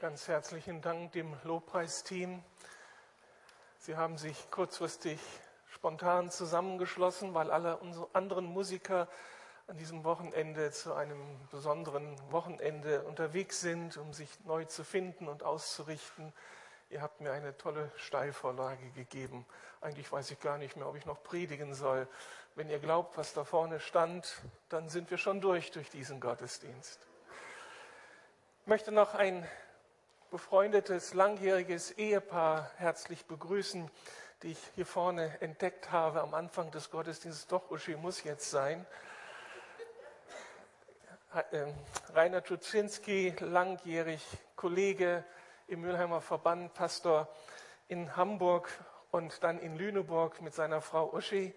Ganz herzlichen Dank dem Lobpreisteam. Sie haben sich kurzfristig spontan zusammengeschlossen, weil alle unsere anderen Musiker an diesem Wochenende zu einem besonderen Wochenende unterwegs sind, um sich neu zu finden und auszurichten. Ihr habt mir eine tolle Steilvorlage gegeben. Eigentlich weiß ich gar nicht mehr, ob ich noch predigen soll. Wenn ihr glaubt, was da vorne stand, dann sind wir schon durch durch diesen Gottesdienst. Ich möchte noch ein befreundetes, langjähriges Ehepaar herzlich begrüßen, die ich hier vorne entdeckt habe am Anfang des Gottesdienstes. Doch, Uschi muss jetzt sein. Ähm, Rainer Tuczynski, langjährig Kollege im Mülheimer Verband, Pastor in Hamburg und dann in Lüneburg mit seiner Frau Uschi.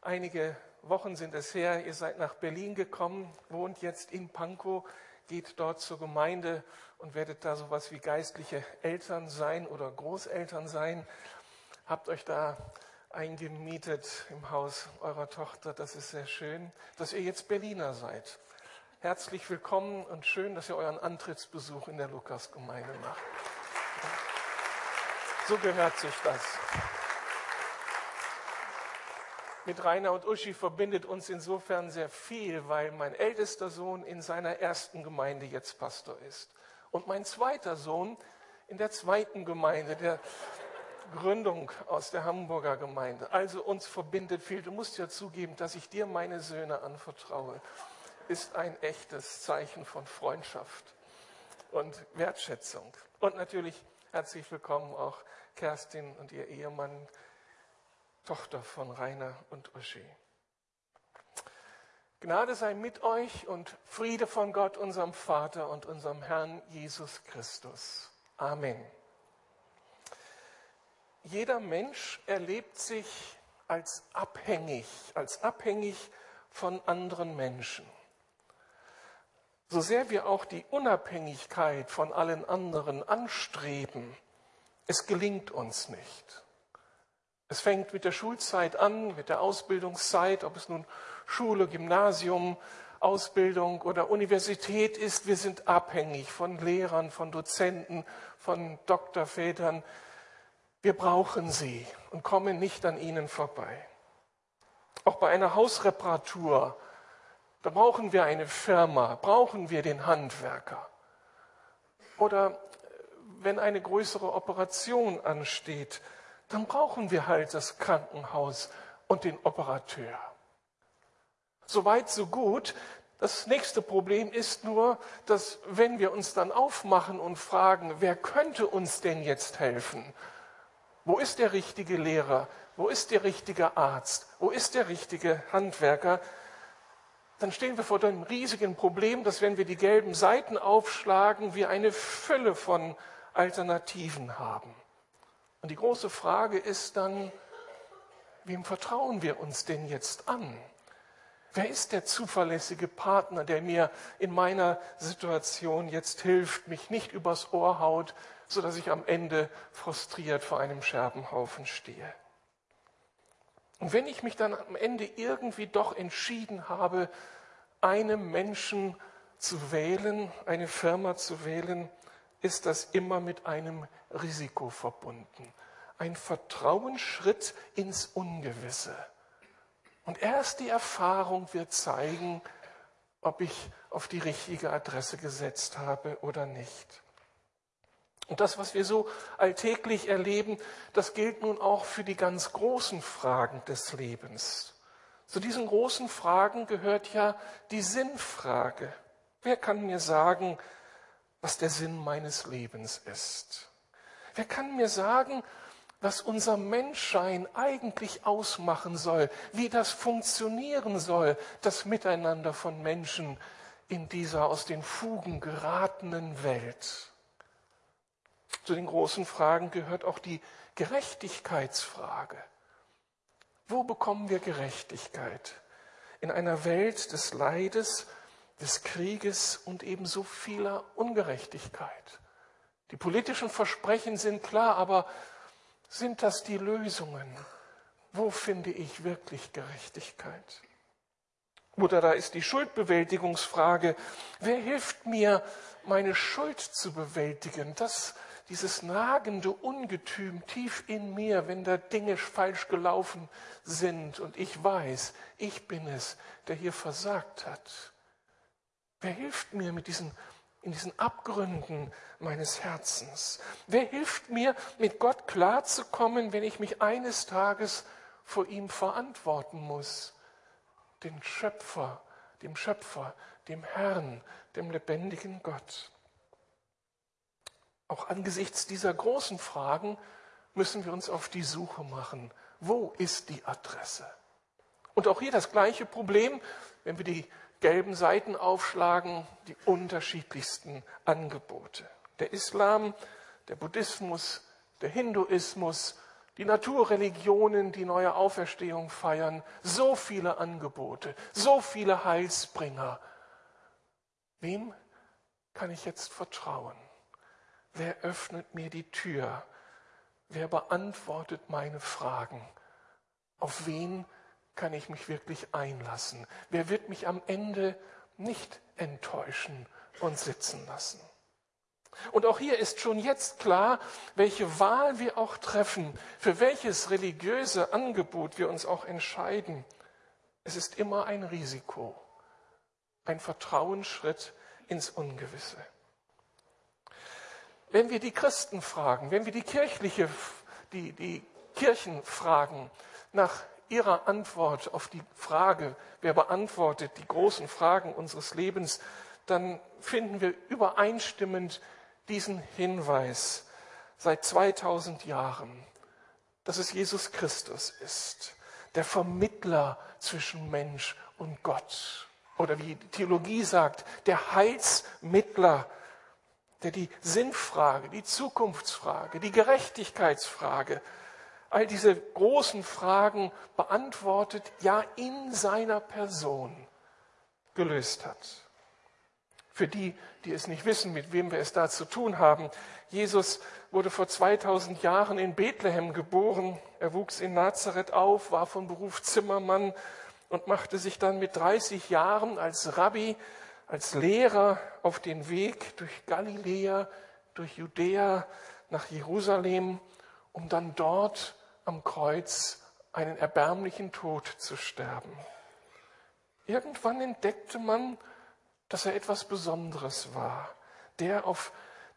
Einige Wochen sind es her, ihr seid nach Berlin gekommen, wohnt jetzt in Pankow geht dort zur Gemeinde und werdet da sowas wie geistliche Eltern sein oder Großeltern sein. Habt euch da eingemietet im Haus eurer Tochter. Das ist sehr schön, dass ihr jetzt Berliner seid. Herzlich willkommen und schön, dass ihr euren Antrittsbesuch in der Lukasgemeinde macht. So gehört sich das. Mit Rainer und Uschi verbindet uns insofern sehr viel, weil mein ältester Sohn in seiner ersten Gemeinde jetzt Pastor ist. Und mein zweiter Sohn in der zweiten Gemeinde, der Gründung aus der Hamburger Gemeinde. Also uns verbindet viel. Du musst ja zugeben, dass ich dir meine Söhne anvertraue, ist ein echtes Zeichen von Freundschaft und Wertschätzung. Und natürlich herzlich willkommen auch Kerstin und ihr Ehemann Tochter von Rainer und Uschi. Gnade sei mit euch und Friede von Gott, unserem Vater und unserem Herrn Jesus Christus. Amen. Jeder Mensch erlebt sich als abhängig, als abhängig von anderen Menschen. So sehr wir auch die Unabhängigkeit von allen anderen anstreben, es gelingt uns nicht. Es fängt mit der Schulzeit an, mit der Ausbildungszeit, ob es nun Schule, Gymnasium, Ausbildung oder Universität ist. Wir sind abhängig von Lehrern, von Dozenten, von Doktorvätern. Wir brauchen sie und kommen nicht an ihnen vorbei. Auch bei einer Hausreparatur, da brauchen wir eine Firma, brauchen wir den Handwerker. Oder wenn eine größere Operation ansteht, dann brauchen wir halt das Krankenhaus und den Operateur. Soweit, so gut. Das nächste Problem ist nur, dass wenn wir uns dann aufmachen und fragen, wer könnte uns denn jetzt helfen? Wo ist der richtige Lehrer? Wo ist der richtige Arzt? Wo ist der richtige Handwerker? Dann stehen wir vor dem riesigen Problem, dass wenn wir die gelben Seiten aufschlagen, wir eine Fülle von Alternativen haben. Und die große Frage ist dann, wem vertrauen wir uns denn jetzt an? Wer ist der zuverlässige Partner, der mir in meiner Situation jetzt hilft, mich nicht übers Ohr haut, sodass ich am Ende frustriert vor einem Scherbenhaufen stehe? Und wenn ich mich dann am Ende irgendwie doch entschieden habe, einen Menschen zu wählen, eine Firma zu wählen, ist das immer mit einem Risiko verbunden. Ein Vertrauensschritt ins Ungewisse. Und erst die Erfahrung wird zeigen, ob ich auf die richtige Adresse gesetzt habe oder nicht. Und das, was wir so alltäglich erleben, das gilt nun auch für die ganz großen Fragen des Lebens. Zu diesen großen Fragen gehört ja die Sinnfrage. Wer kann mir sagen, was der Sinn meines Lebens ist? Wer kann mir sagen, was unser Menschsein eigentlich ausmachen soll, wie das funktionieren soll, das Miteinander von Menschen in dieser aus den Fugen geratenen Welt? Zu den großen Fragen gehört auch die Gerechtigkeitsfrage. Wo bekommen wir Gerechtigkeit? In einer Welt des Leides, des Krieges und ebenso vieler Ungerechtigkeit. Die politischen Versprechen sind klar, aber sind das die Lösungen? Wo finde ich wirklich Gerechtigkeit? Oder da ist die Schuldbewältigungsfrage. Wer hilft mir, meine Schuld zu bewältigen? Das, dieses nagende Ungetüm tief in mir, wenn da Dinge falsch gelaufen sind und ich weiß, ich bin es, der hier versagt hat. Wer hilft mir mit diesen, in diesen Abgründen meines Herzens? Wer hilft mir, mit Gott klarzukommen, wenn ich mich eines Tages vor ihm verantworten muss? den Schöpfer, dem Schöpfer, dem Herrn, dem lebendigen Gott. Auch angesichts dieser großen Fragen müssen wir uns auf die Suche machen. Wo ist die Adresse? Und auch hier das gleiche Problem, wenn wir die gelben Seiten aufschlagen, die unterschiedlichsten Angebote. Der Islam, der Buddhismus, der Hinduismus, die Naturreligionen, die neue Auferstehung feiern, so viele Angebote, so viele Heilsbringer. Wem kann ich jetzt vertrauen? Wer öffnet mir die Tür? Wer beantwortet meine Fragen? Auf wen kann ich mich wirklich einlassen? Wer wird mich am Ende nicht enttäuschen und sitzen lassen? Und auch hier ist schon jetzt klar, welche Wahl wir auch treffen, für welches religiöse Angebot wir uns auch entscheiden. Es ist immer ein Risiko, ein Vertrauensschritt ins Ungewisse. Wenn wir die Christen fragen, wenn wir die kirchliche, die, die Kirchen fragen nach ihrer Antwort auf die Frage, wer beantwortet die großen Fragen unseres Lebens, dann finden wir übereinstimmend diesen Hinweis seit 2000 Jahren, dass es Jesus Christus ist, der Vermittler zwischen Mensch und Gott. Oder wie die Theologie sagt, der Heilsmittler, der die Sinnfrage, die Zukunftsfrage, die Gerechtigkeitsfrage, all diese großen Fragen beantwortet, ja in seiner Person gelöst hat. Für die, die es nicht wissen, mit wem wir es da zu tun haben. Jesus wurde vor 2000 Jahren in Bethlehem geboren. Er wuchs in Nazareth auf, war von Beruf Zimmermann und machte sich dann mit 30 Jahren als Rabbi, als Lehrer auf den Weg durch Galiläa, durch Judäa nach Jerusalem, um dann dort am Kreuz einen erbärmlichen Tod zu sterben. Irgendwann entdeckte man, dass er etwas Besonderes war, der, auf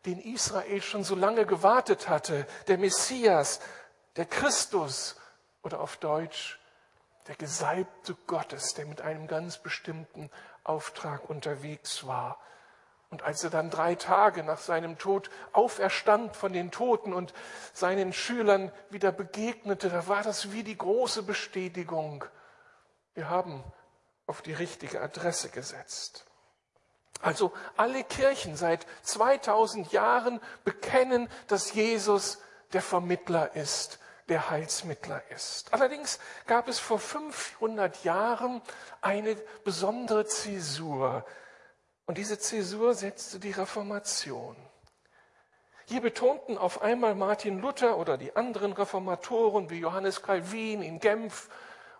den Israel schon so lange gewartet hatte, der Messias, der Christus oder auf Deutsch der Gesalbte Gottes, der mit einem ganz bestimmten Auftrag unterwegs war. Und als er dann drei Tage nach seinem Tod auferstand von den Toten und seinen Schülern wieder begegnete, da war das wie die große Bestätigung. Wir haben auf die richtige Adresse gesetzt. Also alle Kirchen seit 2000 Jahren bekennen, dass Jesus der Vermittler ist, der Heilsmittler ist. Allerdings gab es vor 500 Jahren eine besondere Zäsur. Und diese Zäsur setzte die Reformation. Hier betonten auf einmal Martin Luther oder die anderen Reformatoren wie Johannes Calvin in Genf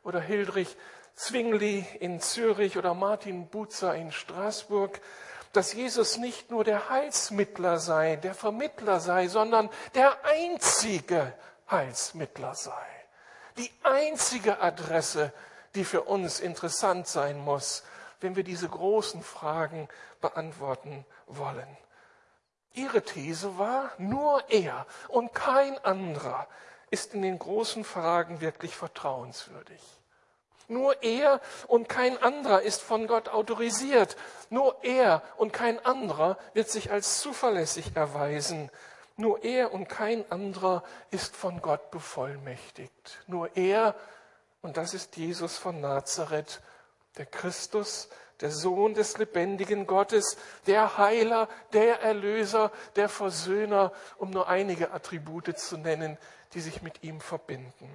oder Hildrich Zwingli in Zürich oder Martin Buzer in Straßburg, dass Jesus nicht nur der Heilsmittler sei, der Vermittler sei, sondern der einzige Heilsmittler sei. Die einzige Adresse, die für uns interessant sein muss, wenn wir diese großen Fragen beantworten wollen. Ihre These war, nur er und kein anderer ist in den großen Fragen wirklich vertrauenswürdig. Nur er und kein anderer ist von Gott autorisiert. Nur er und kein anderer wird sich als zuverlässig erweisen. Nur er und kein anderer ist von Gott bevollmächtigt. Nur er, und das ist Jesus von Nazareth, der Christus, der Sohn des lebendigen Gottes, der Heiler, der Erlöser, der Versöhner, um nur einige Attribute zu nennen, die sich mit ihm verbinden.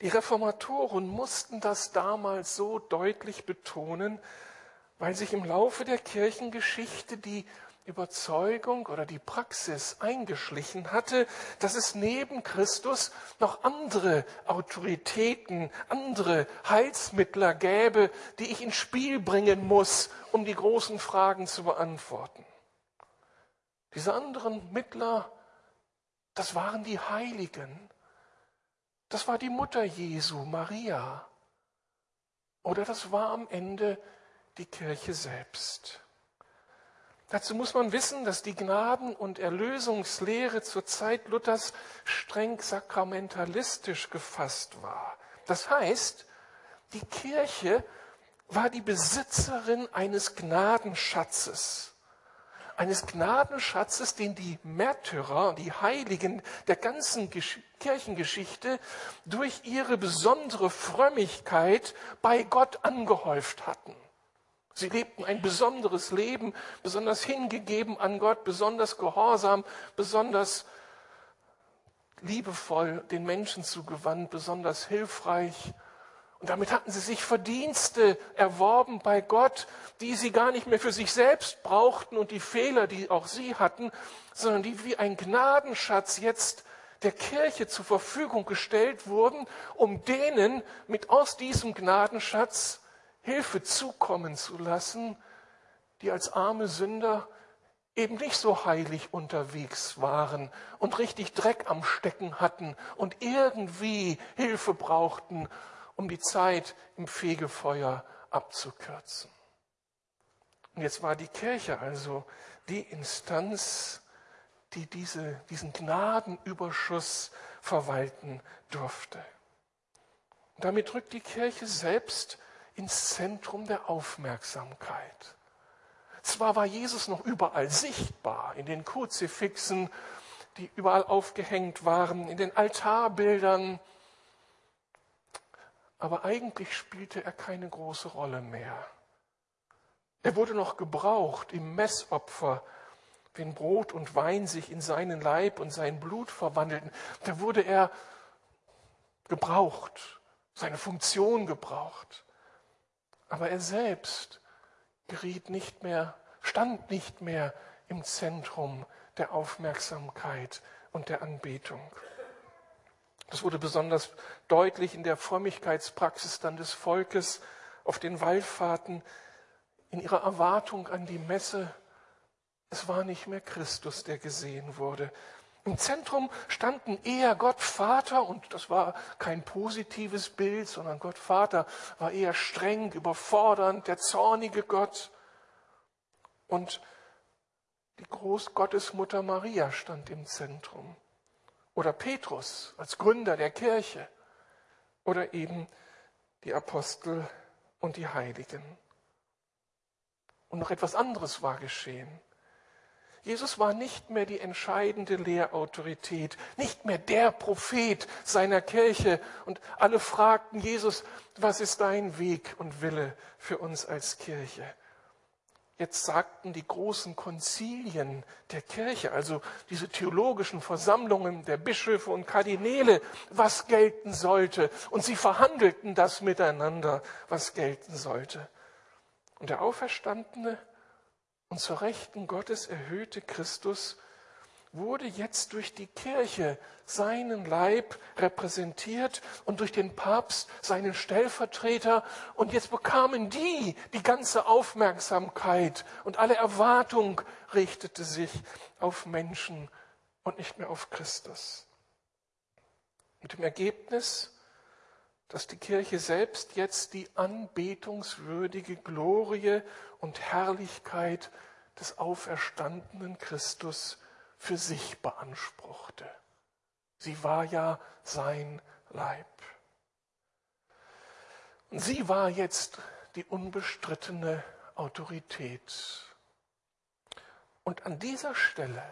Die Reformatoren mussten das damals so deutlich betonen, weil sich im Laufe der Kirchengeschichte die Überzeugung oder die Praxis eingeschlichen hatte, dass es neben Christus noch andere Autoritäten, andere Heilsmittler gäbe, die ich ins Spiel bringen muss, um die großen Fragen zu beantworten. Diese anderen Mittler, das waren die Heiligen. Das war die Mutter Jesu, Maria. Oder das war am Ende die Kirche selbst. Dazu muss man wissen, dass die Gnaden- und Erlösungslehre zur Zeit Luthers streng sakramentalistisch gefasst war. Das heißt, die Kirche war die Besitzerin eines Gnadenschatzes. Eines Gnadenschatzes, den die Märtyrer, die Heiligen der ganzen Kirchengeschichte durch ihre besondere Frömmigkeit bei Gott angehäuft hatten. Sie lebten ein besonderes Leben, besonders hingegeben an Gott, besonders gehorsam, besonders liebevoll den Menschen zugewandt, besonders hilfreich. Und damit hatten sie sich Verdienste erworben bei Gott, die sie gar nicht mehr für sich selbst brauchten und die Fehler, die auch sie hatten, sondern die wie ein Gnadenschatz jetzt der Kirche zur Verfügung gestellt wurden, um denen mit aus diesem Gnadenschatz Hilfe zukommen zu lassen, die als arme Sünder eben nicht so heilig unterwegs waren und richtig Dreck am Stecken hatten und irgendwie Hilfe brauchten, um die Zeit im Fegefeuer abzukürzen. Und jetzt war die Kirche also die Instanz, die diese, diesen Gnadenüberschuss verwalten durfte. Und damit rückt die Kirche selbst ins Zentrum der Aufmerksamkeit. Zwar war Jesus noch überall sichtbar, in den Kruzifixen, die überall aufgehängt waren, in den Altarbildern, aber eigentlich spielte er keine große Rolle mehr. Er wurde noch gebraucht im Messopfer, wenn Brot und Wein sich in seinen Leib und sein Blut verwandelten. Da wurde er gebraucht, seine Funktion gebraucht. Aber er selbst geriet nicht mehr, stand nicht mehr im Zentrum der Aufmerksamkeit und der Anbetung. Das wurde besonders deutlich in der Frömmigkeitspraxis dann des Volkes auf den Wallfahrten, in ihrer Erwartung an die Messe. Es war nicht mehr Christus, der gesehen wurde, im Zentrum standen eher Gott Vater, und das war kein positives Bild, sondern Gott Vater war eher streng, überfordernd, der zornige Gott. Und die Großgottesmutter Maria stand im Zentrum. Oder Petrus als Gründer der Kirche. Oder eben die Apostel und die Heiligen. Und noch etwas anderes war geschehen. Jesus war nicht mehr die entscheidende Lehrautorität, nicht mehr der Prophet seiner Kirche. Und alle fragten Jesus, was ist dein Weg und Wille für uns als Kirche? Jetzt sagten die großen Konzilien der Kirche, also diese theologischen Versammlungen der Bischöfe und Kardinäle, was gelten sollte. Und sie verhandelten das miteinander, was gelten sollte. Und der Auferstandene und zur Rechten Gottes erhöhte Christus wurde jetzt durch die Kirche seinen Leib repräsentiert und durch den Papst seinen Stellvertreter. Und jetzt bekamen die die ganze Aufmerksamkeit und alle Erwartung richtete sich auf Menschen und nicht mehr auf Christus. Mit dem Ergebnis, dass die Kirche selbst jetzt die anbetungswürdige Glorie und Herrlichkeit des auferstandenen Christus für sich beanspruchte. Sie war ja sein Leib. Und sie war jetzt die unbestrittene Autorität. Und an dieser Stelle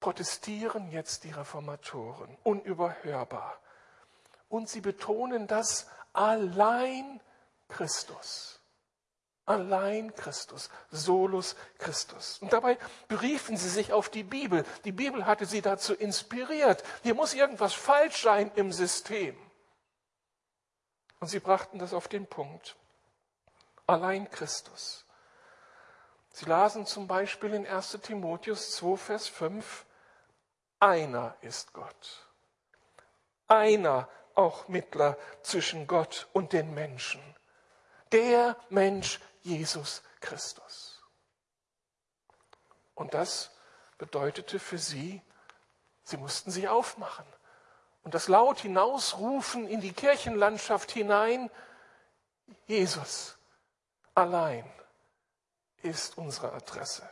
protestieren jetzt die Reformatoren unüberhörbar. Und sie betonen das allein Christus. Allein Christus, solus Christus. Und dabei beriefen sie sich auf die Bibel. Die Bibel hatte sie dazu inspiriert. Hier muss irgendwas falsch sein im System. Und sie brachten das auf den Punkt. Allein Christus. Sie lasen zum Beispiel in 1 Timotheus 2, Vers 5, einer ist Gott. Einer auch Mittler zwischen Gott und den Menschen. Der Mensch Jesus Christus. Und das bedeutete für sie, sie mussten sich aufmachen und das laut hinausrufen in die Kirchenlandschaft hinein, Jesus allein ist unsere Adresse.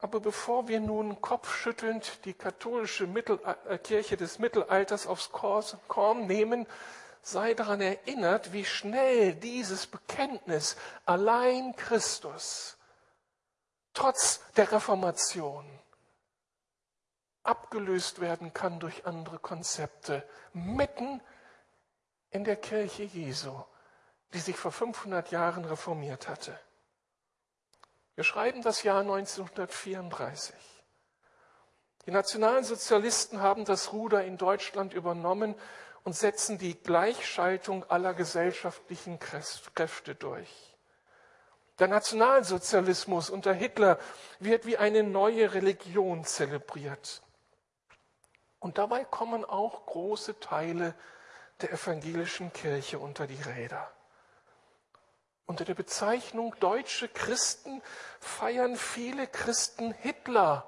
Aber bevor wir nun kopfschüttelnd die katholische Mittel äh, Kirche des Mittelalters aufs Korn nehmen, sei daran erinnert, wie schnell dieses Bekenntnis allein Christus trotz der Reformation abgelöst werden kann durch andere Konzepte, mitten in der Kirche Jesu, die sich vor 500 Jahren reformiert hatte. Wir schreiben das Jahr 1934. Die Nationalsozialisten haben das Ruder in Deutschland übernommen und setzen die Gleichschaltung aller gesellschaftlichen Kräfte durch. Der Nationalsozialismus unter Hitler wird wie eine neue Religion zelebriert. Und dabei kommen auch große Teile der evangelischen Kirche unter die Räder. Unter der Bezeichnung deutsche Christen feiern viele Christen Hitler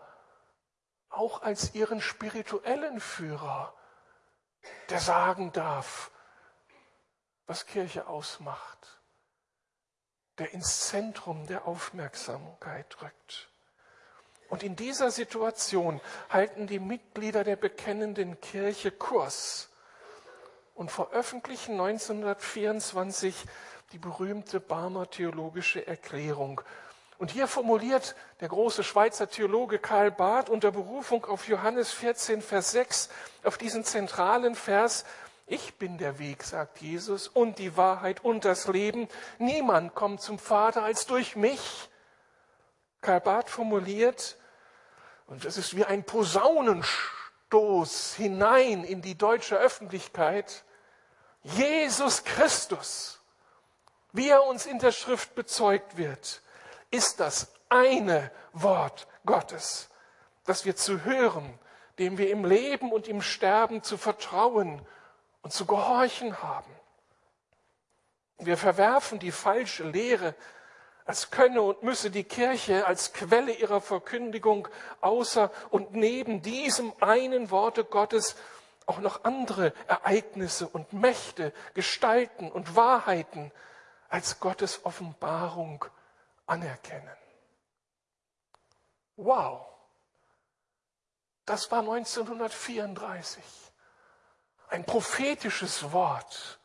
auch als ihren spirituellen Führer, der sagen darf, was Kirche ausmacht, der ins Zentrum der Aufmerksamkeit rückt. Und in dieser Situation halten die Mitglieder der bekennenden Kirche Kurs und veröffentlichen 1924 die berühmte Barmer theologische Erklärung. Und hier formuliert der große Schweizer Theologe Karl Barth unter Berufung auf Johannes 14, Vers 6, auf diesen zentralen Vers, ich bin der Weg, sagt Jesus, und die Wahrheit und das Leben. Niemand kommt zum Vater als durch mich. Karl Barth formuliert, und es ist wie ein Posaunenstoß hinein in die deutsche Öffentlichkeit. Jesus Christus, wie er uns in der Schrift bezeugt wird, ist das eine Wort Gottes, das wir zu hören, dem wir im Leben und im Sterben zu vertrauen und zu gehorchen haben. Wir verwerfen die falsche Lehre, als könne und müsse die Kirche als Quelle ihrer Verkündigung außer und neben diesem einen Worte Gottes auch noch andere Ereignisse und Mächte, Gestalten und Wahrheiten als Gottes Offenbarung anerkennen. Wow, das war 1934. Ein prophetisches Wort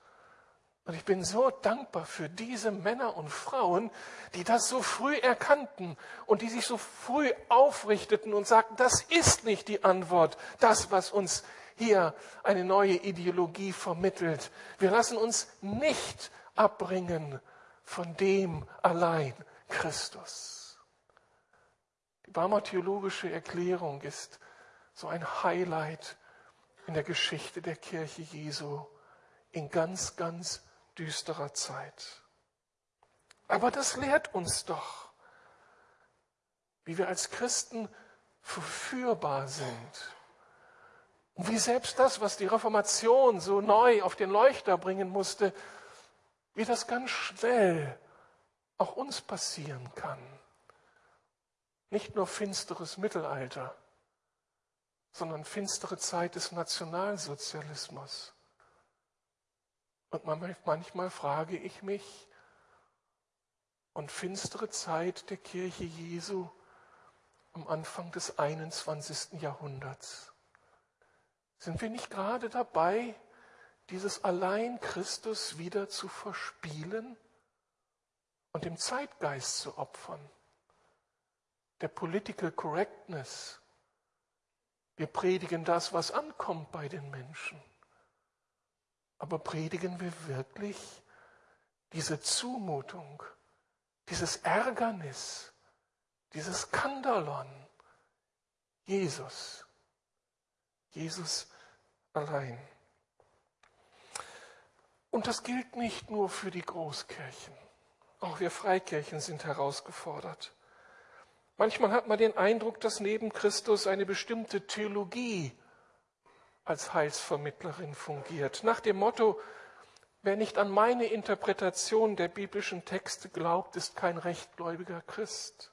und ich bin so dankbar für diese Männer und Frauen, die das so früh erkannten und die sich so früh aufrichteten und sagten, das ist nicht die Antwort, das, was uns hier eine neue Ideologie vermittelt. Wir lassen uns nicht abbringen von dem allein Christus. Die Barmer theologische Erklärung ist so ein Highlight in der Geschichte der Kirche Jesu in ganz, ganz düsterer Zeit. Aber das lehrt uns doch, wie wir als Christen verführbar sind. Und wie selbst das, was die Reformation so neu auf den Leuchter bringen musste, wie das ganz schnell auch uns passieren kann. Nicht nur finsteres Mittelalter, sondern finstere Zeit des Nationalsozialismus. Und manchmal frage ich mich, und finstere Zeit der Kirche Jesu am Anfang des 21. Jahrhunderts. Sind wir nicht gerade dabei, dieses Allein Christus wieder zu verspielen und dem Zeitgeist zu opfern? Der Political Correctness. Wir predigen das, was ankommt bei den Menschen. Aber predigen wir wirklich diese Zumutung, dieses Ärgernis, dieses Skandalon? Jesus. Jesus allein. Und das gilt nicht nur für die Großkirchen. Auch wir Freikirchen sind herausgefordert. Manchmal hat man den Eindruck, dass neben Christus eine bestimmte Theologie als Heilsvermittlerin fungiert. Nach dem Motto, wer nicht an meine Interpretation der biblischen Texte glaubt, ist kein rechtgläubiger Christ.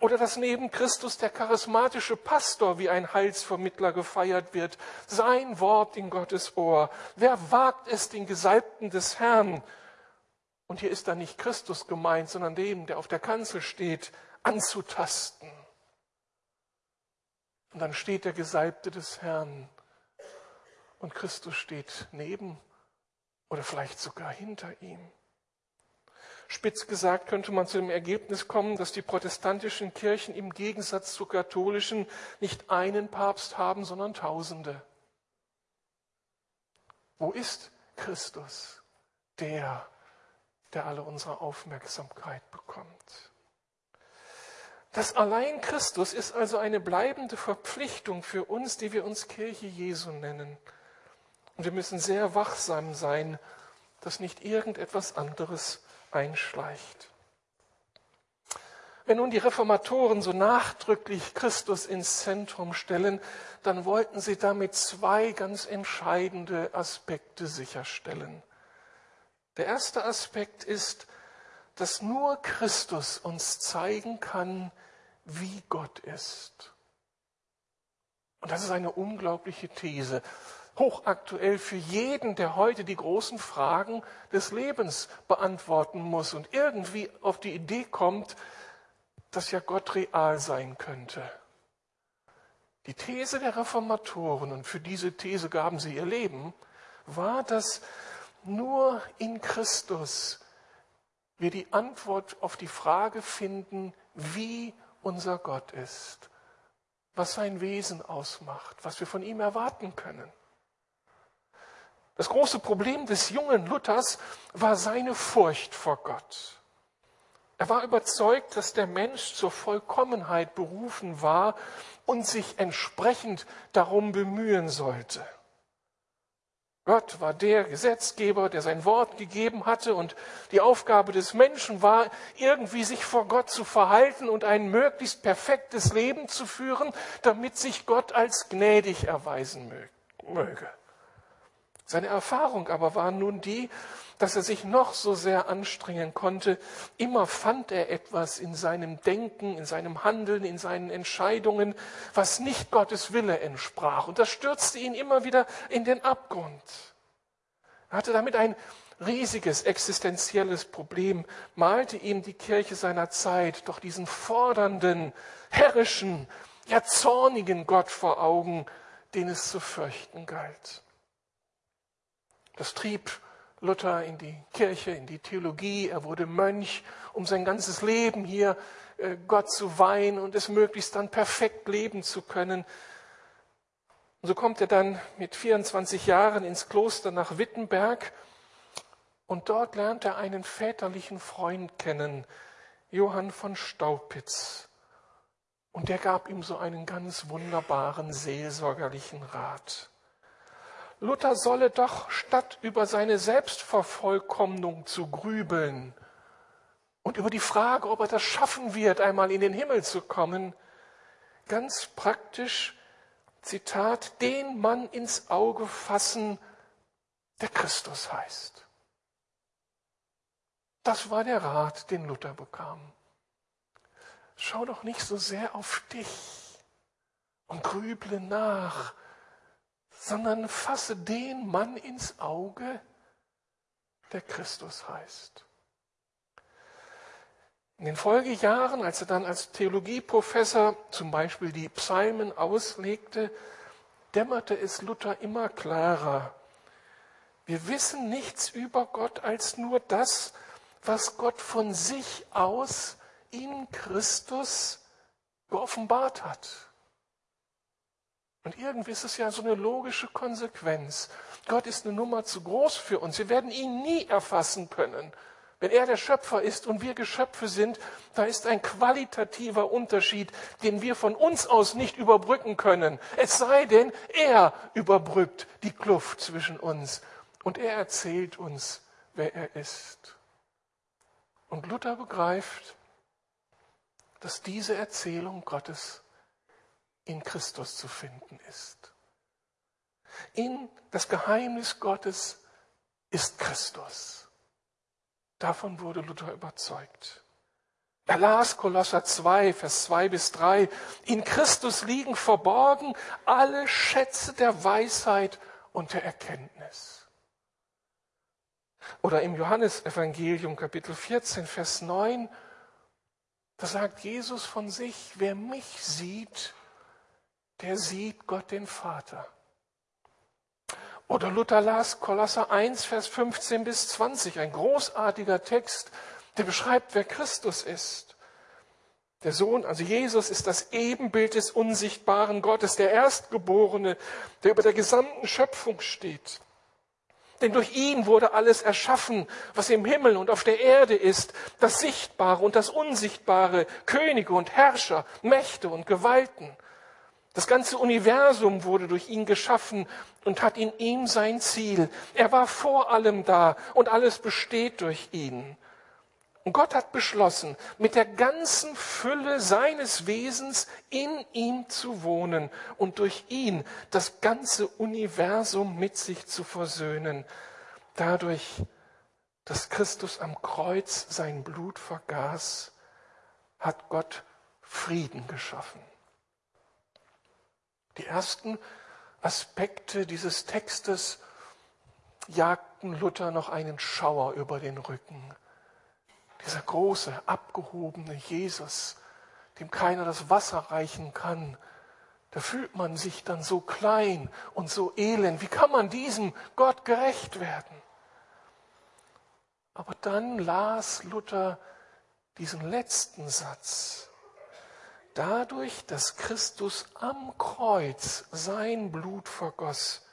Oder dass neben Christus der charismatische Pastor wie ein Heilsvermittler gefeiert wird, sein Wort in Gottes Ohr. Wer wagt es, den Gesalbten des Herrn, und hier ist da nicht Christus gemeint, sondern den, der auf der Kanzel steht, anzutasten? Und dann steht der Gesalbte des Herrn und Christus steht neben oder vielleicht sogar hinter ihm. Spitz gesagt könnte man zu dem Ergebnis kommen, dass die protestantischen Kirchen im Gegensatz zur katholischen nicht einen Papst haben, sondern Tausende. Wo ist Christus, der, der alle unsere Aufmerksamkeit bekommt? Das allein Christus ist also eine bleibende Verpflichtung für uns, die wir uns Kirche Jesu nennen. Und wir müssen sehr wachsam sein, dass nicht irgendetwas anderes einschleicht. Wenn nun die Reformatoren so nachdrücklich Christus ins Zentrum stellen, dann wollten sie damit zwei ganz entscheidende Aspekte sicherstellen. Der erste Aspekt ist, dass nur Christus uns zeigen kann, wie Gott ist. Und das ist eine unglaubliche These hochaktuell für jeden, der heute die großen Fragen des Lebens beantworten muss und irgendwie auf die Idee kommt, dass ja Gott real sein könnte. Die These der Reformatoren, und für diese These gaben sie ihr Leben, war, dass nur in Christus wir die Antwort auf die Frage finden, wie unser Gott ist, was sein Wesen ausmacht, was wir von ihm erwarten können. Das große Problem des jungen Luthers war seine Furcht vor Gott. Er war überzeugt, dass der Mensch zur Vollkommenheit berufen war und sich entsprechend darum bemühen sollte. Gott war der Gesetzgeber, der sein Wort gegeben hatte und die Aufgabe des Menschen war, irgendwie sich vor Gott zu verhalten und ein möglichst perfektes Leben zu führen, damit sich Gott als gnädig erweisen möge. Seine Erfahrung aber war nun die, dass er sich noch so sehr anstrengen konnte, immer fand er etwas in seinem Denken, in seinem Handeln, in seinen Entscheidungen, was nicht Gottes Wille entsprach. Und das stürzte ihn immer wieder in den Abgrund. Er hatte damit ein riesiges existenzielles Problem, malte ihm die Kirche seiner Zeit doch diesen fordernden, herrischen, ja zornigen Gott vor Augen, den es zu fürchten galt. Das trieb Luther in die Kirche, in die Theologie. Er wurde Mönch, um sein ganzes Leben hier äh, Gott zu weihen und es möglichst dann perfekt leben zu können. Und so kommt er dann mit 24 Jahren ins Kloster nach Wittenberg und dort lernt er einen väterlichen Freund kennen, Johann von Staupitz. Und der gab ihm so einen ganz wunderbaren seelsorgerlichen Rat. Luther solle doch, statt über seine Selbstvervollkommnung zu grübeln und über die Frage, ob er das schaffen wird, einmal in den Himmel zu kommen, ganz praktisch, Zitat, den Mann ins Auge fassen, der Christus heißt. Das war der Rat, den Luther bekam. Schau doch nicht so sehr auf dich und grüble nach, sondern fasse den Mann ins Auge, der Christus heißt. In den Folgejahren, als er dann als Theologieprofessor zum Beispiel die Psalmen auslegte, dämmerte es Luther immer klarer. Wir wissen nichts über Gott als nur das, was Gott von sich aus in Christus geoffenbart hat. Und irgendwie ist es ja so eine logische Konsequenz. Gott ist eine Nummer zu groß für uns. Wir werden ihn nie erfassen können. Wenn er der Schöpfer ist und wir Geschöpfe sind, da ist ein qualitativer Unterschied, den wir von uns aus nicht überbrücken können. Es sei denn, er überbrückt die Kluft zwischen uns und er erzählt uns, wer er ist. Und Luther begreift, dass diese Erzählung Gottes in Christus zu finden ist. In das Geheimnis Gottes ist Christus. Davon wurde Luther überzeugt. Er las Kolosser 2, Vers 2 bis 3. In Christus liegen verborgen alle Schätze der Weisheit und der Erkenntnis. Oder im Johannesevangelium Kapitel 14, Vers 9, da sagt Jesus von sich, wer mich sieht, der sieht Gott den Vater. Oder Luther las Kolosser 1, Vers 15 bis 20, ein großartiger Text, der beschreibt, wer Christus ist. Der Sohn, also Jesus, ist das Ebenbild des unsichtbaren Gottes, der Erstgeborene, der über der gesamten Schöpfung steht. Denn durch ihn wurde alles erschaffen, was im Himmel und auf der Erde ist, das Sichtbare und das Unsichtbare, Könige und Herrscher, Mächte und Gewalten. Das ganze Universum wurde durch ihn geschaffen und hat in ihm sein Ziel. Er war vor allem da und alles besteht durch ihn. Und Gott hat beschlossen, mit der ganzen Fülle seines Wesens in ihm zu wohnen und durch ihn das ganze Universum mit sich zu versöhnen. Dadurch, dass Christus am Kreuz sein Blut vergaß, hat Gott Frieden geschaffen. Die ersten Aspekte dieses Textes jagten Luther noch einen Schauer über den Rücken. Dieser große, abgehobene Jesus, dem keiner das Wasser reichen kann, da fühlt man sich dann so klein und so elend. Wie kann man diesem Gott gerecht werden? Aber dann las Luther diesen letzten Satz dadurch, dass Christus am Kreuz sein Blut vergoss,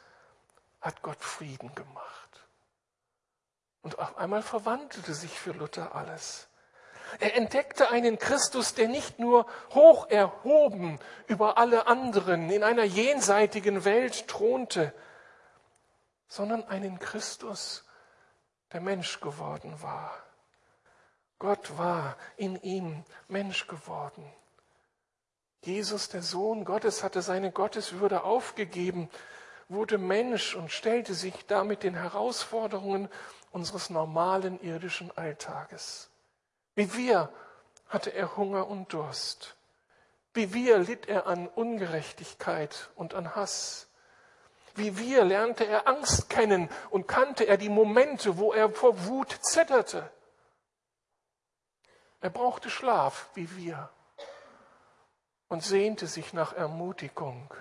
hat Gott Frieden gemacht. Und auf einmal verwandelte sich für Luther alles. Er entdeckte einen Christus, der nicht nur hoch erhoben über alle anderen in einer jenseitigen Welt thronte, sondern einen Christus, der Mensch geworden war. Gott war in ihm Mensch geworden. Jesus, der Sohn Gottes, hatte seine Gotteswürde aufgegeben, wurde Mensch und stellte sich damit den Herausforderungen unseres normalen irdischen Alltages. Wie wir hatte er Hunger und Durst. Wie wir litt er an Ungerechtigkeit und an Hass. Wie wir lernte er Angst kennen und kannte er die Momente, wo er vor Wut zitterte. Er brauchte Schlaf, wie wir und sehnte sich nach Ermutigung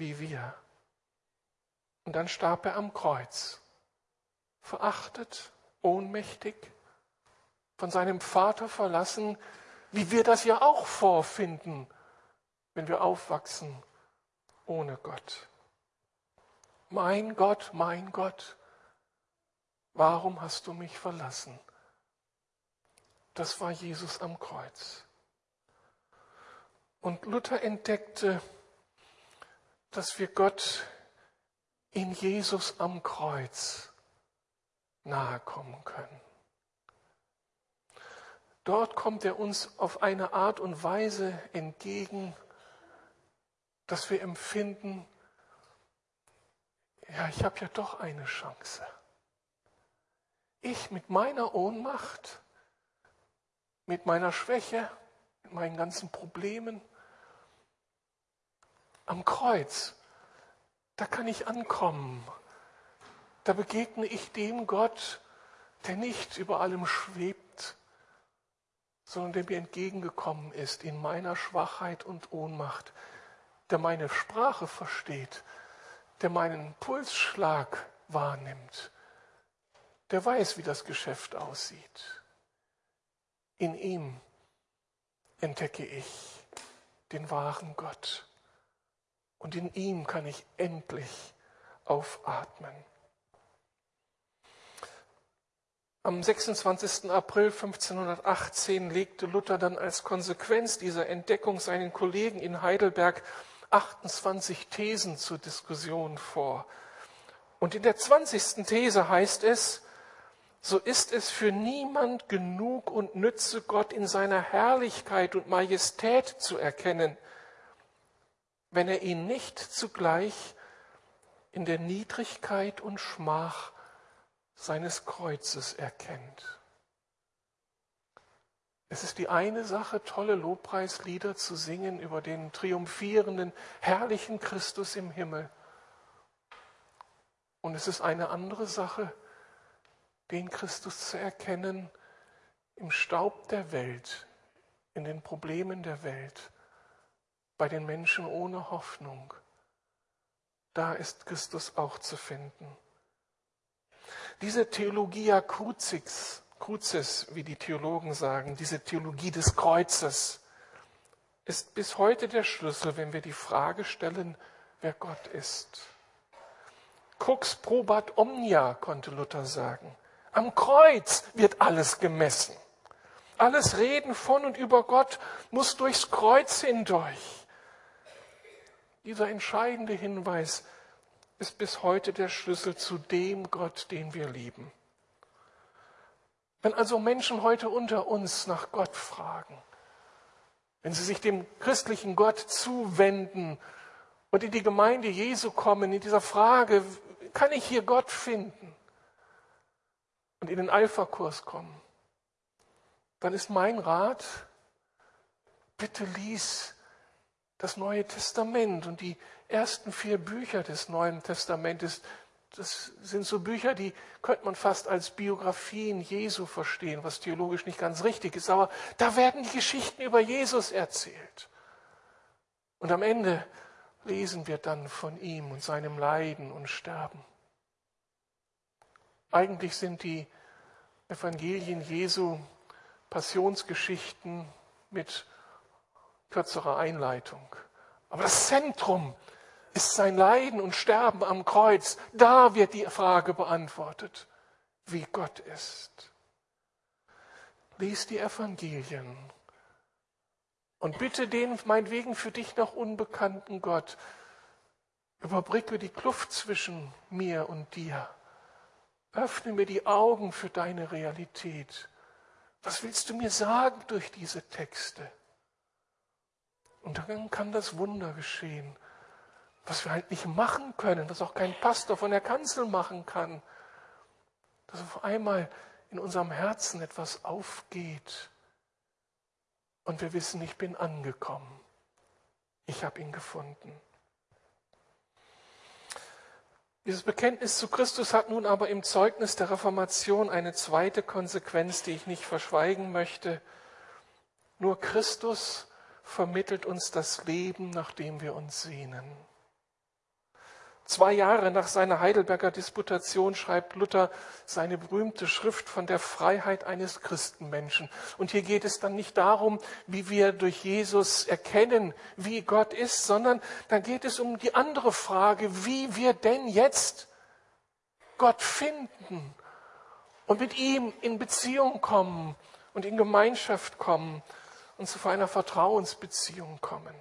wie wir. Und dann starb er am Kreuz, verachtet, ohnmächtig, von seinem Vater verlassen, wie wir das ja auch vorfinden, wenn wir aufwachsen ohne Gott. Mein Gott, mein Gott, warum hast du mich verlassen? Das war Jesus am Kreuz. Und Luther entdeckte, dass wir Gott in Jesus am Kreuz nahe kommen können. Dort kommt er uns auf eine Art und Weise entgegen, dass wir empfinden, ja, ich habe ja doch eine Chance. Ich mit meiner Ohnmacht, mit meiner Schwäche, mit meinen ganzen Problemen, am Kreuz, da kann ich ankommen. Da begegne ich dem Gott, der nicht über allem schwebt, sondern der mir entgegengekommen ist in meiner Schwachheit und Ohnmacht, der meine Sprache versteht, der meinen Pulsschlag wahrnimmt, der weiß, wie das Geschäft aussieht. In ihm entdecke ich den wahren Gott. Und in ihm kann ich endlich aufatmen. Am 26. April 1518 legte Luther dann als Konsequenz dieser Entdeckung seinen Kollegen in Heidelberg 28 Thesen zur Diskussion vor. Und in der 20. These heißt es, so ist es für niemand genug und nütze Gott in seiner Herrlichkeit und Majestät zu erkennen, wenn er ihn nicht zugleich in der Niedrigkeit und Schmach seines Kreuzes erkennt. Es ist die eine Sache, tolle Lobpreislieder zu singen über den triumphierenden, herrlichen Christus im Himmel. Und es ist eine andere Sache, den Christus zu erkennen im Staub der Welt, in den Problemen der Welt, bei den Menschen ohne Hoffnung. Da ist Christus auch zu finden. Diese Theologia Crucix Kruzes, wie die Theologen sagen, diese Theologie des Kreuzes, ist bis heute der Schlüssel, wenn wir die Frage stellen, wer Gott ist. Crux probat omnia, konnte Luther sagen. Am Kreuz wird alles gemessen. Alles Reden von und über Gott muss durchs Kreuz hindurch. Dieser entscheidende Hinweis ist bis heute der Schlüssel zu dem Gott, den wir lieben. Wenn also Menschen heute unter uns nach Gott fragen, wenn sie sich dem christlichen Gott zuwenden und in die Gemeinde Jesu kommen, in dieser Frage, kann ich hier Gott finden und in den Alpha-Kurs kommen, dann ist mein Rat, bitte lies das Neue Testament und die ersten vier Bücher des Neuen Testamentes, das sind so Bücher, die könnte man fast als Biografien Jesu verstehen, was theologisch nicht ganz richtig ist. Aber da werden die Geschichten über Jesus erzählt. Und am Ende lesen wir dann von ihm und seinem Leiden und Sterben. Eigentlich sind die Evangelien Jesu Passionsgeschichten mit kürzerer Einleitung. Aber das Zentrum ist sein Leiden und Sterben am Kreuz. Da wird die Frage beantwortet, wie Gott ist. Lies die Evangelien und bitte den meinetwegen für dich noch unbekannten Gott, überbrücke die Kluft zwischen mir und dir. Öffne mir die Augen für deine Realität. Was willst du mir sagen durch diese Texte? Und dann kann das Wunder geschehen was wir halt nicht machen können, was auch kein Pastor von der Kanzel machen kann, dass auf einmal in unserem Herzen etwas aufgeht und wir wissen, ich bin angekommen. Ich habe ihn gefunden. Dieses Bekenntnis zu Christus hat nun aber im Zeugnis der Reformation eine zweite Konsequenz, die ich nicht verschweigen möchte. Nur Christus vermittelt uns das Leben, nach dem wir uns sehnen. Zwei Jahre nach seiner Heidelberger Disputation schreibt Luther seine berühmte Schrift von der Freiheit eines Christenmenschen. Und hier geht es dann nicht darum, wie wir durch Jesus erkennen, wie Gott ist, sondern dann geht es um die andere Frage, wie wir denn jetzt Gott finden und mit ihm in Beziehung kommen und in Gemeinschaft kommen und zu einer Vertrauensbeziehung kommen.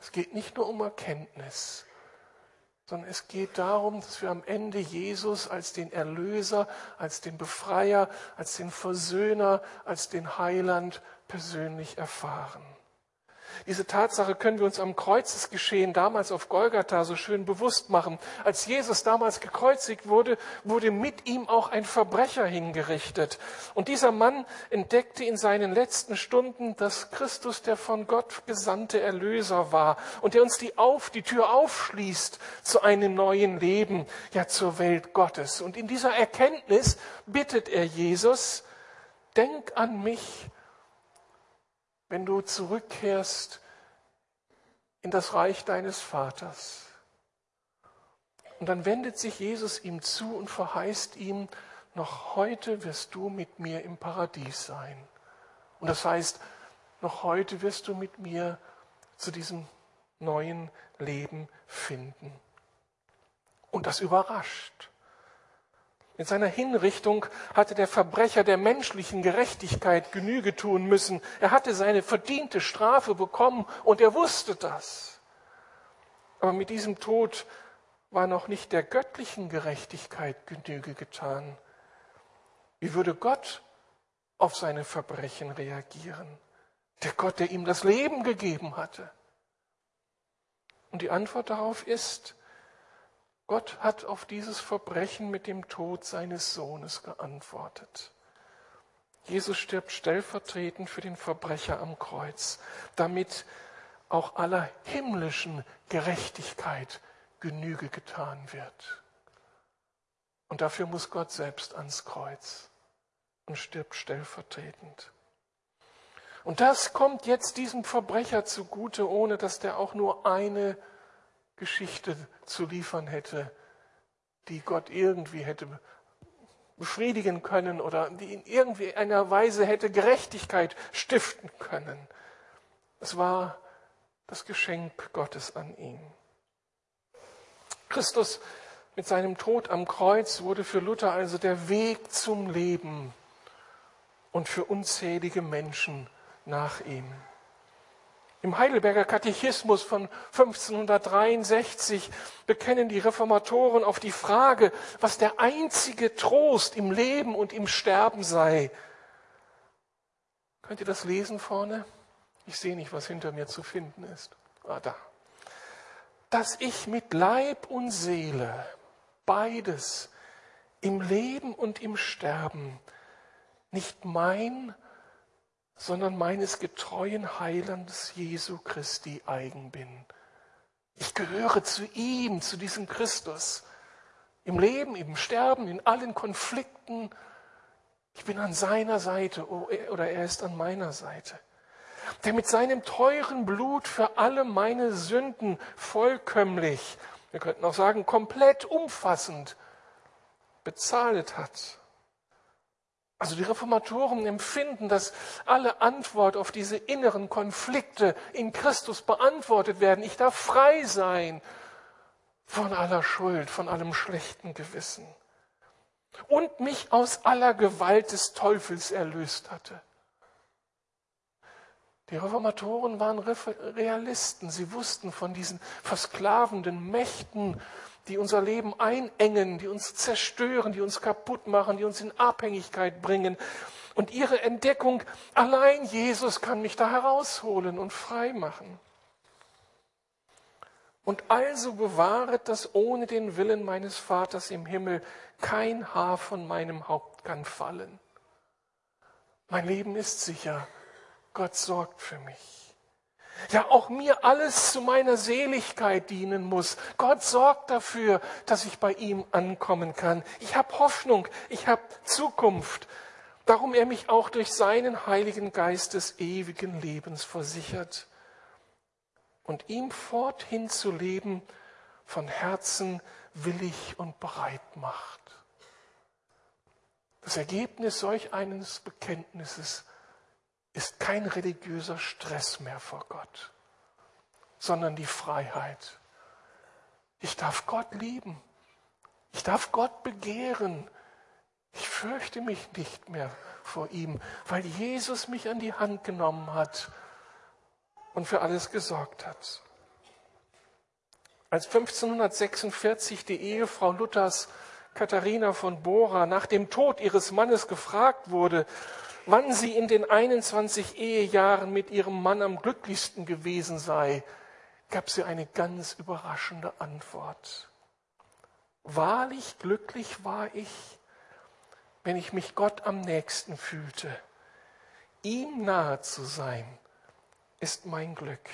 Es geht nicht nur um Erkenntnis, sondern es geht darum, dass wir am Ende Jesus als den Erlöser, als den Befreier, als den Versöhner, als den Heiland persönlich erfahren. Diese Tatsache können wir uns am Kreuzesgeschehen damals auf Golgatha so schön bewusst machen. Als Jesus damals gekreuzigt wurde, wurde mit ihm auch ein Verbrecher hingerichtet. Und dieser Mann entdeckte in seinen letzten Stunden, dass Christus der von Gott gesandte Erlöser war und der uns die, auf, die Tür aufschließt zu einem neuen Leben, ja zur Welt Gottes. Und in dieser Erkenntnis bittet er Jesus, denk an mich wenn du zurückkehrst in das Reich deines Vaters. Und dann wendet sich Jesus ihm zu und verheißt ihm, noch heute wirst du mit mir im Paradies sein. Und das heißt, noch heute wirst du mit mir zu diesem neuen Leben finden. Und das überrascht. Mit seiner Hinrichtung hatte der Verbrecher der menschlichen Gerechtigkeit Genüge tun müssen. Er hatte seine verdiente Strafe bekommen und er wusste das. Aber mit diesem Tod war noch nicht der göttlichen Gerechtigkeit Genüge getan. Wie würde Gott auf seine Verbrechen reagieren? Der Gott, der ihm das Leben gegeben hatte. Und die Antwort darauf ist, Gott hat auf dieses Verbrechen mit dem Tod seines Sohnes geantwortet. Jesus stirbt stellvertretend für den Verbrecher am Kreuz, damit auch aller himmlischen Gerechtigkeit Genüge getan wird. Und dafür muss Gott selbst ans Kreuz und stirbt stellvertretend. Und das kommt jetzt diesem Verbrecher zugute, ohne dass der auch nur eine Geschichte zu liefern hätte, die Gott irgendwie hätte befriedigen können oder die in irgendwie einer Weise hätte Gerechtigkeit stiften können. Es war das Geschenk Gottes an ihn. Christus mit seinem Tod am Kreuz wurde für Luther also der Weg zum Leben und für unzählige Menschen nach ihm. Im Heidelberger Katechismus von 1563 bekennen die Reformatoren auf die Frage, was der einzige Trost im Leben und im Sterben sei. Könnt ihr das lesen vorne? Ich sehe nicht, was hinter mir zu finden ist. Ah, da. Dass ich mit Leib und Seele beides im Leben und im Sterben nicht mein, sondern meines getreuen Heilandes Jesu Christi eigen bin. Ich gehöre zu ihm, zu diesem Christus. Im Leben, im Sterben, in allen Konflikten. Ich bin an seiner Seite oh, oder er ist an meiner Seite. Der mit seinem teuren Blut für alle meine Sünden vollkömmlich, wir könnten auch sagen, komplett umfassend bezahlt hat. Also die Reformatoren empfinden, dass alle Antwort auf diese inneren Konflikte in Christus beantwortet werden. Ich darf frei sein von aller Schuld, von allem schlechten Gewissen. Und mich aus aller Gewalt des Teufels erlöst hatte. Die Reformatoren waren Realisten. Sie wussten von diesen versklavenden Mächten die unser Leben einengen, die uns zerstören, die uns kaputt machen, die uns in Abhängigkeit bringen. Und ihre Entdeckung, allein Jesus kann mich da herausholen und frei machen. Und also bewahret, dass ohne den Willen meines Vaters im Himmel kein Haar von meinem Haupt kann fallen. Mein Leben ist sicher. Gott sorgt für mich ja auch mir alles zu meiner Seligkeit dienen muss. Gott sorgt dafür, dass ich bei ihm ankommen kann. Ich habe Hoffnung, ich habe Zukunft. Darum er mich auch durch seinen Heiligen Geist des ewigen Lebens versichert und ihm forthin zu leben von Herzen willig und bereit macht. Das Ergebnis solch eines Bekenntnisses ist kein religiöser Stress mehr vor Gott, sondern die Freiheit. Ich darf Gott lieben. Ich darf Gott begehren. Ich fürchte mich nicht mehr vor ihm, weil Jesus mich an die Hand genommen hat und für alles gesorgt hat. Als 1546 die Ehefrau Luthers Katharina von Bora nach dem Tod ihres Mannes gefragt wurde, wann sie in den 21 Ehejahren mit ihrem Mann am glücklichsten gewesen sei, gab sie eine ganz überraschende Antwort. Wahrlich glücklich war ich, wenn ich mich Gott am nächsten fühlte. Ihm nahe zu sein, ist mein Glück.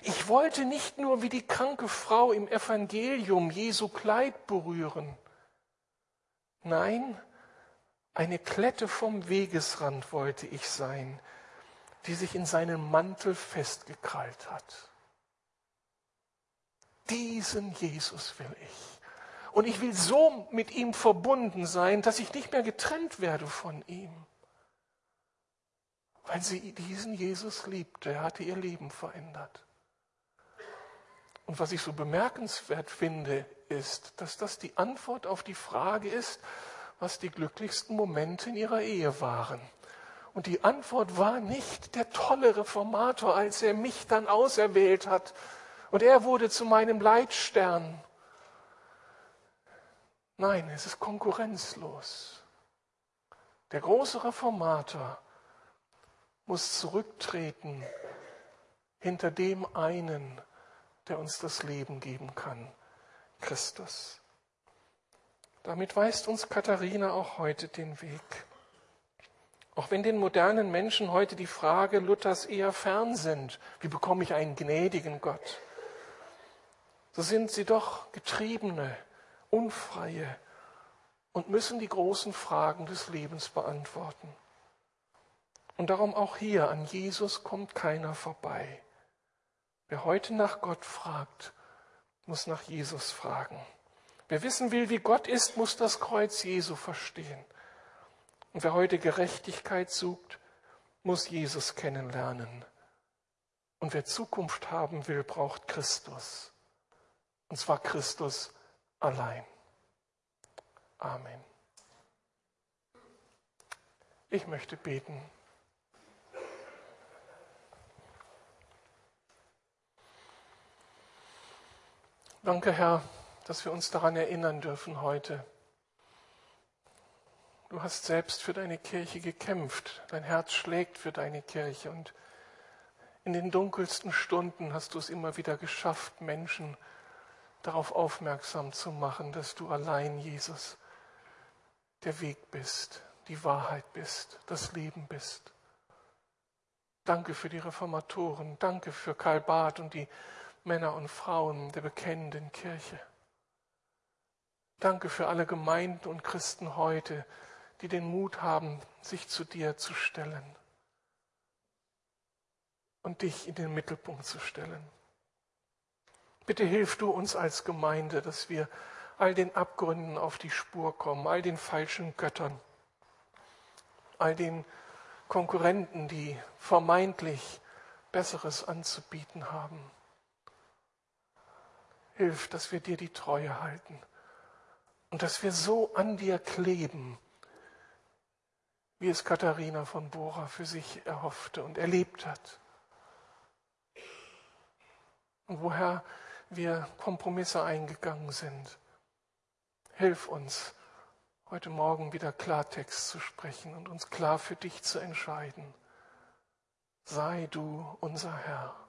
Ich wollte nicht nur wie die kranke Frau im Evangelium Jesu Kleid berühren. Nein, eine Klette vom Wegesrand wollte ich sein, die sich in seinen Mantel festgekrallt hat. Diesen Jesus will ich. Und ich will so mit ihm verbunden sein, dass ich nicht mehr getrennt werde von ihm. Weil sie diesen Jesus liebte. Er hatte ihr Leben verändert. Und was ich so bemerkenswert finde, ist, dass das die Antwort auf die Frage ist, was die glücklichsten Momente in ihrer Ehe waren. Und die Antwort war nicht der tolle Reformator, als er mich dann auserwählt hat. Und er wurde zu meinem Leitstern. Nein, es ist konkurrenzlos. Der große Reformator muss zurücktreten hinter dem einen, der uns das Leben geben kann, Christus. Damit weist uns Katharina auch heute den Weg. Auch wenn den modernen Menschen heute die Frage Luthers eher fern sind, wie bekomme ich einen gnädigen Gott, so sind sie doch getriebene, unfreie und müssen die großen Fragen des Lebens beantworten. Und darum auch hier, an Jesus kommt keiner vorbei. Wer heute nach Gott fragt, muss nach Jesus fragen. Wer wissen will, wie Gott ist, muss das Kreuz Jesu verstehen. Und wer heute Gerechtigkeit sucht, muss Jesus kennenlernen. Und wer Zukunft haben will, braucht Christus. Und zwar Christus allein. Amen. Ich möchte beten. Danke, Herr, dass wir uns daran erinnern dürfen heute. Du hast selbst für deine Kirche gekämpft. Dein Herz schlägt für deine Kirche. Und in den dunkelsten Stunden hast du es immer wieder geschafft, Menschen darauf aufmerksam zu machen, dass du allein, Jesus, der Weg bist, die Wahrheit bist, das Leben bist. Danke für die Reformatoren, danke für Karl Barth und die Männer und Frauen der bekennenden Kirche. Danke für alle Gemeinden und Christen heute, die den Mut haben, sich zu dir zu stellen und dich in den Mittelpunkt zu stellen. Bitte hilf du uns als Gemeinde, dass wir all den Abgründen auf die Spur kommen, all den falschen Göttern, all den Konkurrenten, die vermeintlich Besseres anzubieten haben. Hilf, dass wir dir die Treue halten und dass wir so an dir kleben, wie es Katharina von Bora für sich erhoffte und erlebt hat. Und woher wir Kompromisse eingegangen sind. Hilf uns, heute Morgen wieder Klartext zu sprechen und uns klar für dich zu entscheiden. Sei du unser Herr.